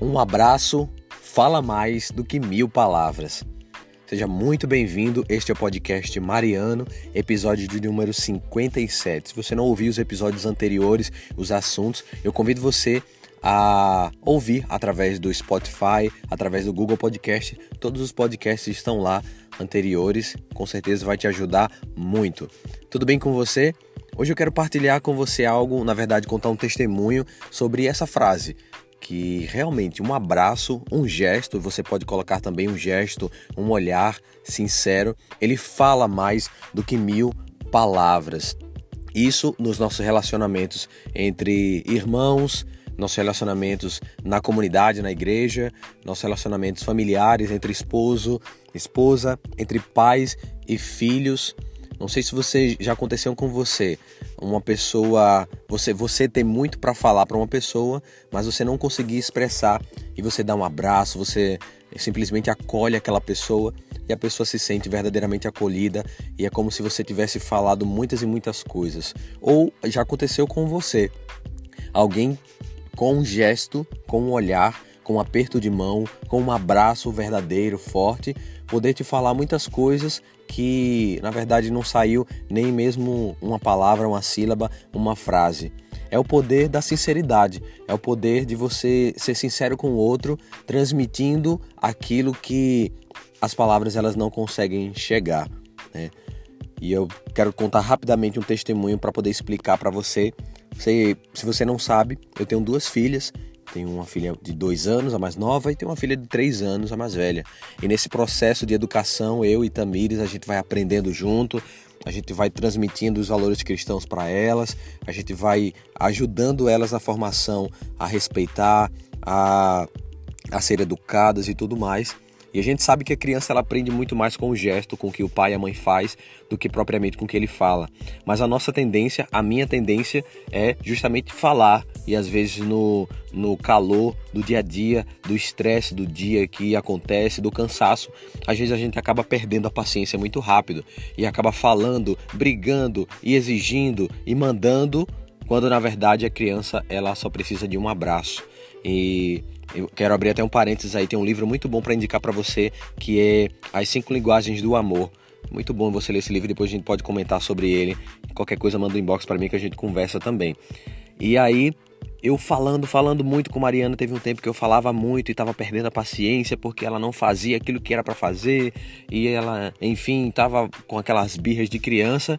Um abraço fala mais do que mil palavras. Seja muito bem-vindo. Este é o podcast Mariano, episódio de número 57. Se você não ouviu os episódios anteriores, os assuntos, eu convido você a ouvir através do Spotify, através do Google Podcast. Todos os podcasts estão lá anteriores, com certeza vai te ajudar muito. Tudo bem com você? Hoje eu quero partilhar com você algo, na verdade, contar um testemunho sobre essa frase que realmente um abraço, um gesto, você pode colocar também um gesto, um olhar sincero, ele fala mais do que mil palavras. Isso nos nossos relacionamentos entre irmãos, nossos relacionamentos na comunidade, na igreja, nossos relacionamentos familiares entre esposo, esposa, entre pais e filhos. Não sei se você já aconteceu com você, uma pessoa, você você tem muito para falar para uma pessoa, mas você não conseguir expressar e você dá um abraço, você simplesmente acolhe aquela pessoa e a pessoa se sente verdadeiramente acolhida e é como se você tivesse falado muitas e muitas coisas. Ou já aconteceu com você. Alguém com um gesto, com um olhar, com um aperto de mão, com um abraço verdadeiro, forte, poder te falar muitas coisas que na verdade não saiu nem mesmo uma palavra, uma sílaba, uma frase. É o poder da sinceridade, é o poder de você ser sincero com o outro, transmitindo aquilo que as palavras elas não conseguem chegar. Né? E eu quero contar rapidamente um testemunho para poder explicar para você. você. Se você não sabe, eu tenho duas filhas tenho uma filha de dois anos, a mais nova, e tenho uma filha de três anos, a mais velha. E nesse processo de educação, eu e Tamires, a gente vai aprendendo junto, a gente vai transmitindo os valores cristãos para elas, a gente vai ajudando elas na formação a respeitar, a, a ser educadas e tudo mais. E a gente sabe que a criança ela aprende muito mais com o gesto, com o que o pai e a mãe faz, do que propriamente com o que ele fala. Mas a nossa tendência, a minha tendência é justamente falar e às vezes no, no calor do dia a dia, do estresse do dia que acontece, do cansaço, às vezes a gente acaba perdendo a paciência muito rápido e acaba falando, brigando e exigindo e mandando, quando na verdade a criança ela só precisa de um abraço. E eu quero abrir até um parênteses aí, tem um livro muito bom para indicar para você que é As Cinco Linguagens do Amor. Muito bom você ler esse livro, depois a gente pode comentar sobre ele. Qualquer coisa manda um inbox para mim que a gente conversa também. E aí, eu falando, falando muito com Mariana, teve um tempo que eu falava muito e estava perdendo a paciência porque ela não fazia aquilo que era para fazer e ela, enfim, estava com aquelas birras de criança.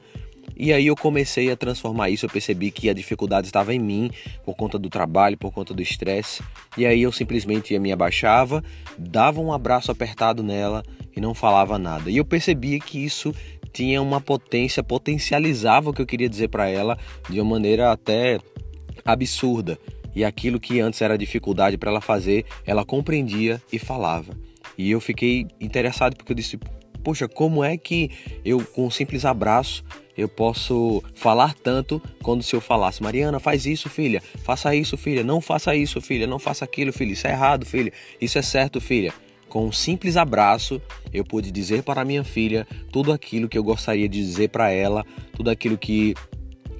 E aí eu comecei a transformar isso, eu percebi que a dificuldade estava em mim por conta do trabalho, por conta do estresse. E aí eu simplesmente me abaixava, dava um abraço apertado nela e não falava nada. E eu percebia que isso tinha uma potência, potencializava o que eu queria dizer para ela de uma maneira até absurda. E aquilo que antes era dificuldade para ela fazer, ela compreendia e falava. E eu fiquei interessado porque eu disse: Poxa, como é que eu, com um simples abraço, eu posso falar tanto quando se eu falasse, Mariana, faz isso, filha, faça isso, filha, não faça isso, filha, não faça aquilo, filha, isso é errado, filha, isso é certo, filha. Com um simples abraço, eu pude dizer para minha filha tudo aquilo que eu gostaria de dizer para ela, tudo aquilo que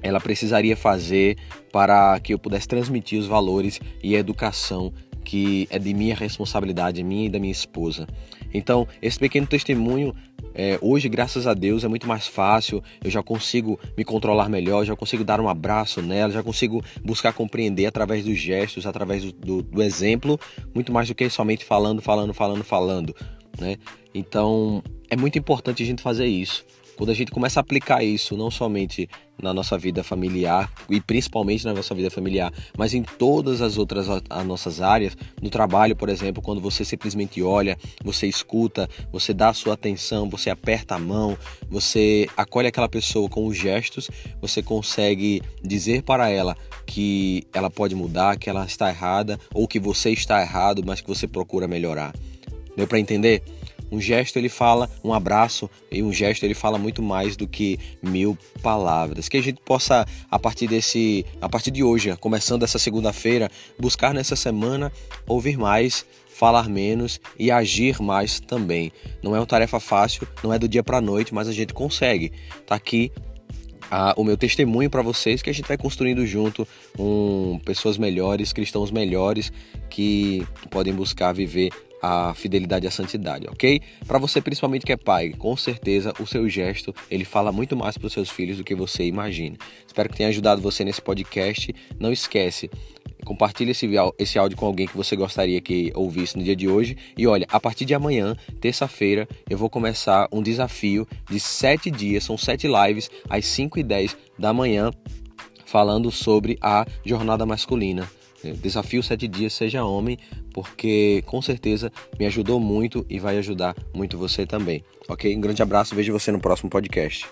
ela precisaria fazer para que eu pudesse transmitir os valores e a educação que é de minha responsabilidade, minha e da minha esposa. Então, esse pequeno testemunho, é, hoje, graças a Deus, é muito mais fácil. Eu já consigo me controlar melhor, já consigo dar um abraço nela, já consigo buscar compreender através dos gestos, através do, do, do exemplo, muito mais do que somente falando, falando, falando, falando. Né? Então, é muito importante a gente fazer isso. Quando a gente começa a aplicar isso, não somente na nossa vida familiar e principalmente na nossa vida familiar, mas em todas as outras as nossas áreas, no trabalho, por exemplo, quando você simplesmente olha, você escuta, você dá a sua atenção, você aperta a mão, você acolhe aquela pessoa com os gestos, você consegue dizer para ela que ela pode mudar, que ela está errada ou que você está errado, mas que você procura melhorar. Deu para entender? Um gesto ele fala, um abraço e um gesto ele fala muito mais do que mil palavras. Que a gente possa a partir desse, a partir de hoje, começando essa segunda-feira, buscar nessa semana ouvir mais, falar menos e agir mais também. Não é uma tarefa fácil, não é do dia para noite, mas a gente consegue. Tá aqui a, o meu testemunho para vocês que a gente vai construindo junto um, pessoas melhores, cristãos melhores que podem buscar viver a fidelidade à santidade, ok? Para você principalmente que é pai, com certeza o seu gesto ele fala muito mais para os seus filhos do que você imagina. Espero que tenha ajudado você nesse podcast. Não esquece, compartilhe esse, esse áudio com alguém que você gostaria que ouvisse no dia de hoje. E olha, a partir de amanhã, terça-feira, eu vou começar um desafio de sete dias, são sete lives às 5 e 10 da manhã, falando sobre a jornada masculina. Desafio sete dias, seja homem, porque com certeza me ajudou muito e vai ajudar muito você também. Ok? Um grande abraço, vejo você no próximo podcast.